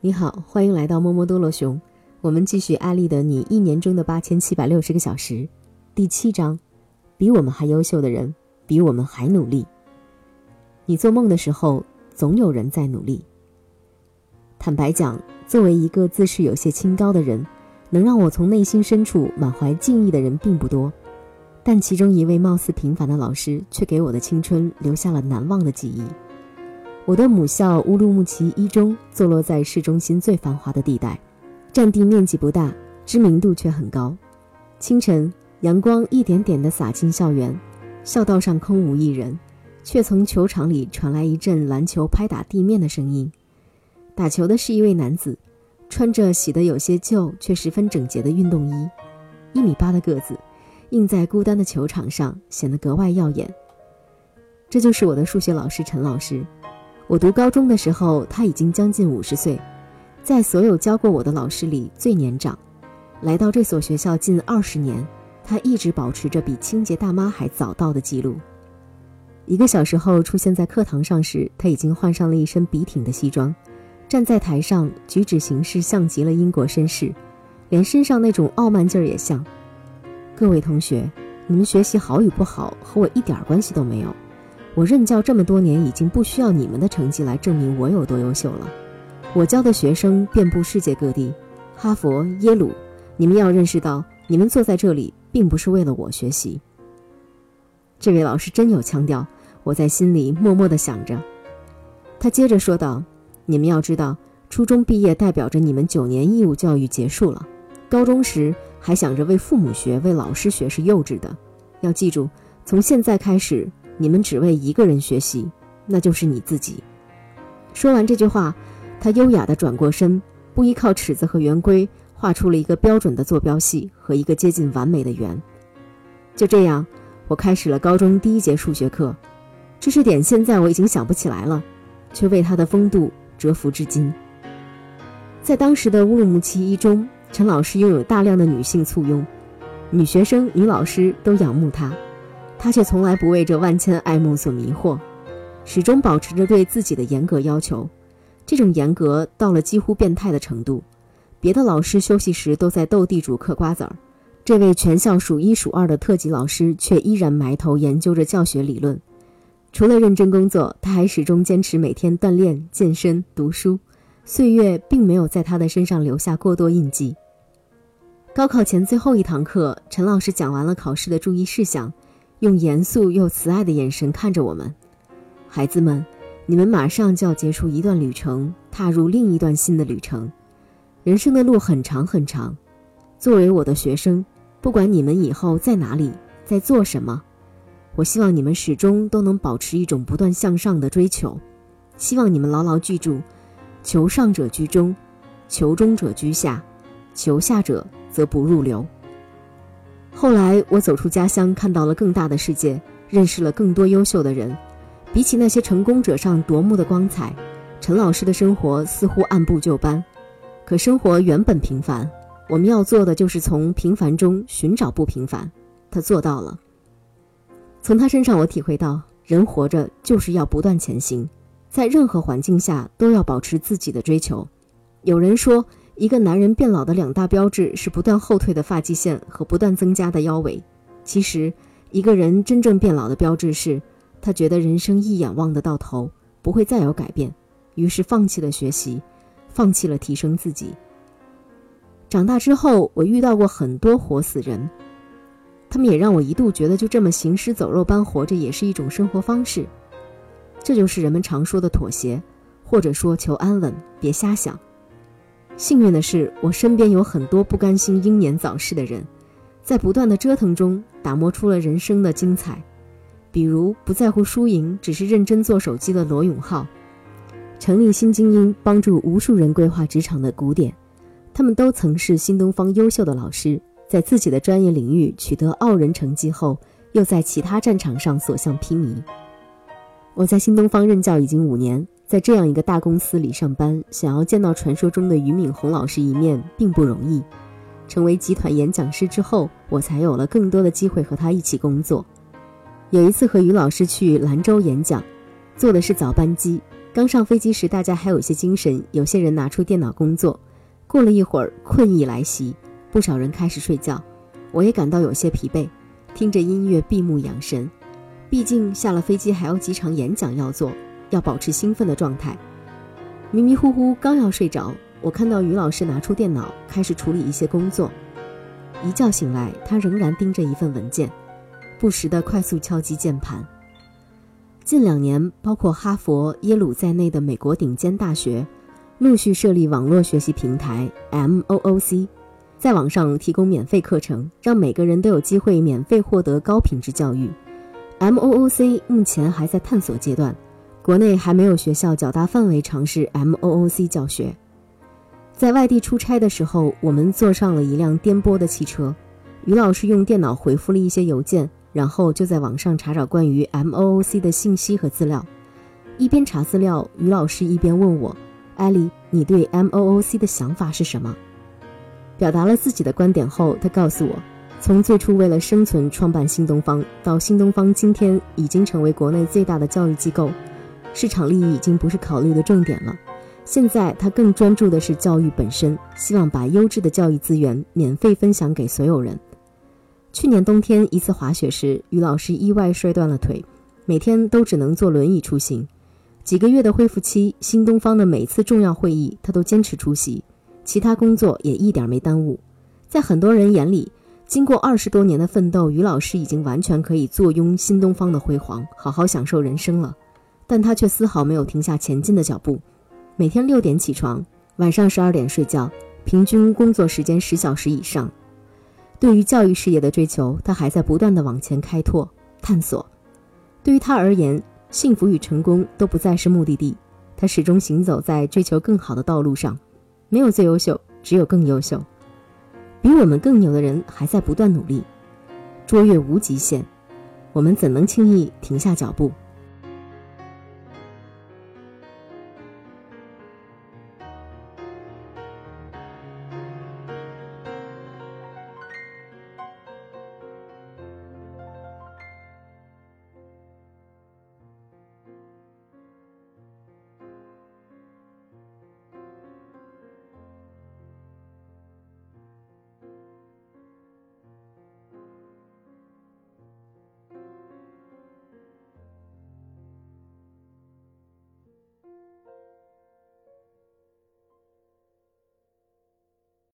你好，欢迎来到摸摸多罗熊。我们继续艾丽的《你一年中的八千七百六十个小时》第七章：比我们还优秀的人，比我们还努力。你做梦的时候，总有人在努力。坦白讲，作为一个自视有些清高的人，能让我从内心深处满怀敬意的人并不多。但其中一位貌似平凡的老师，却给我的青春留下了难忘的记忆。我的母校乌鲁木齐一中坐落在市中心最繁华的地带，占地面积不大，知名度却很高。清晨，阳光一点点地洒进校园，校道上空无一人，却从球场里传来一阵篮球拍打地面的声音。打球的是一位男子，穿着洗得有些旧却十分整洁的运动衣，一米八的个子，映在孤单的球场上显得格外耀眼。这就是我的数学老师陈老师。我读高中的时候，他已经将近五十岁，在所有教过我的老师里最年长。来到这所学校近二十年，他一直保持着比清洁大妈还早到的记录。一个小时后出现在课堂上时，他已经换上了一身笔挺的西装，站在台上，举止行事像极了英国绅士，连身上那种傲慢劲儿也像。各位同学，你们学习好与不好和我一点关系都没有。我任教这么多年，已经不需要你们的成绩来证明我有多优秀了。我教的学生遍布世界各地，哈佛、耶鲁，你们要认识到，你们坐在这里并不是为了我学习。这位老师真有腔调，我在心里默默地想着。他接着说道：“你们要知道，初中毕业代表着你们九年义务教育结束了。高中时还想着为父母学、为老师学是幼稚的。要记住，从现在开始。”你们只为一个人学习，那就是你自己。说完这句话，他优雅地转过身，不依靠尺子和圆规，画出了一个标准的坐标系和一个接近完美的圆。就这样，我开始了高中第一节数学课。知识点现在我已经想不起来了，却为他的风度折服至今。在当时的乌鲁木齐一中，陈老师拥有大量的女性簇拥，女学生、女老师都仰慕他。他却从来不为这万千爱慕所迷惑，始终保持着对自己的严格要求。这种严格到了几乎变态的程度。别的老师休息时都在斗地主、嗑瓜子儿，这位全校数一数二的特级老师却依然埋头研究着教学理论。除了认真工作，他还始终坚持每天锻炼、健身、读书。岁月并没有在他的身上留下过多印记。高考前最后一堂课，陈老师讲完了考试的注意事项。用严肃又慈爱的眼神看着我们，孩子们，你们马上就要结束一段旅程，踏入另一段新的旅程。人生的路很长很长。作为我的学生，不管你们以后在哪里，在做什么，我希望你们始终都能保持一种不断向上的追求。希望你们牢牢记住：求上者居中，求中者居下，求下者则不入流。后来，我走出家乡，看到了更大的世界，认识了更多优秀的人。比起那些成功者上夺目的光彩，陈老师的生活似乎按部就班。可生活原本平凡，我们要做的就是从平凡中寻找不平凡。他做到了。从他身上，我体会到，人活着就是要不断前行，在任何环境下都要保持自己的追求。有人说。一个男人变老的两大标志是不断后退的发际线和不断增加的腰围。其实，一个人真正变老的标志是，他觉得人生一眼望得到头，不会再有改变，于是放弃了学习，放弃了提升自己。长大之后，我遇到过很多活死人，他们也让我一度觉得就这么行尸走肉般活着也是一种生活方式。这就是人们常说的妥协，或者说求安稳，别瞎想。幸运的是，我身边有很多不甘心英年早逝的人，在不断的折腾中打磨出了人生的精彩。比如不在乎输赢，只是认真做手机的罗永浩，成立新精英，帮助无数人规划职场的古典，他们都曾是新东方优秀的老师，在自己的专业领域取得傲人成绩后，又在其他战场上所向披靡。我在新东方任教已经五年。在这样一个大公司里上班，想要见到传说中的俞敏洪老师一面并不容易。成为集团演讲师之后，我才有了更多的机会和他一起工作。有一次和俞老师去兰州演讲，坐的是早班机，刚上飞机时，大家还有些精神，有些人拿出电脑工作。过了一会儿，困意来袭，不少人开始睡觉，我也感到有些疲惫，听着音乐闭目养神。毕竟下了飞机还有几场演讲要做，要保持兴奋的状态。迷迷糊糊刚要睡着，我看到于老师拿出电脑开始处理一些工作。一觉醒来，他仍然盯着一份文件，不时地快速敲击键盘。近两年，包括哈佛、耶鲁在内的美国顶尖大学，陆续设立网络学习平台 MOOC，在网上提供免费课程，让每个人都有机会免费获得高品质教育。MOOC 目前还在探索阶段，国内还没有学校较大范围尝试 MOOC 教学。在外地出差的时候，我们坐上了一辆颠簸的汽车，于老师用电脑回复了一些邮件。然后就在网上查找关于 MOOC 的信息和资料，一边查资料，于老师一边问我：“艾莉，你对 MOOC 的想法是什么？”表达了自己的观点后，他告诉我，从最初为了生存创办新东方，到新东方今天已经成为国内最大的教育机构，市场利益已经不是考虑的重点了。现在他更专注的是教育本身，希望把优质的教育资源免费分享给所有人。去年冬天一次滑雪时，于老师意外摔断了腿，每天都只能坐轮椅出行。几个月的恢复期，新东方的每次重要会议他都坚持出席，其他工作也一点没耽误。在很多人眼里，经过二十多年的奋斗，于老师已经完全可以坐拥新东方的辉煌，好好享受人生了。但他却丝毫没有停下前进的脚步，每天六点起床，晚上十二点睡觉，平均工作时间十小时以上。对于教育事业的追求，他还在不断的往前开拓、探索。对于他而言，幸福与成功都不再是目的地，他始终行走在追求更好的道路上。没有最优秀，只有更优秀。比我们更牛的人还在不断努力，卓越无极限。我们怎能轻易停下脚步？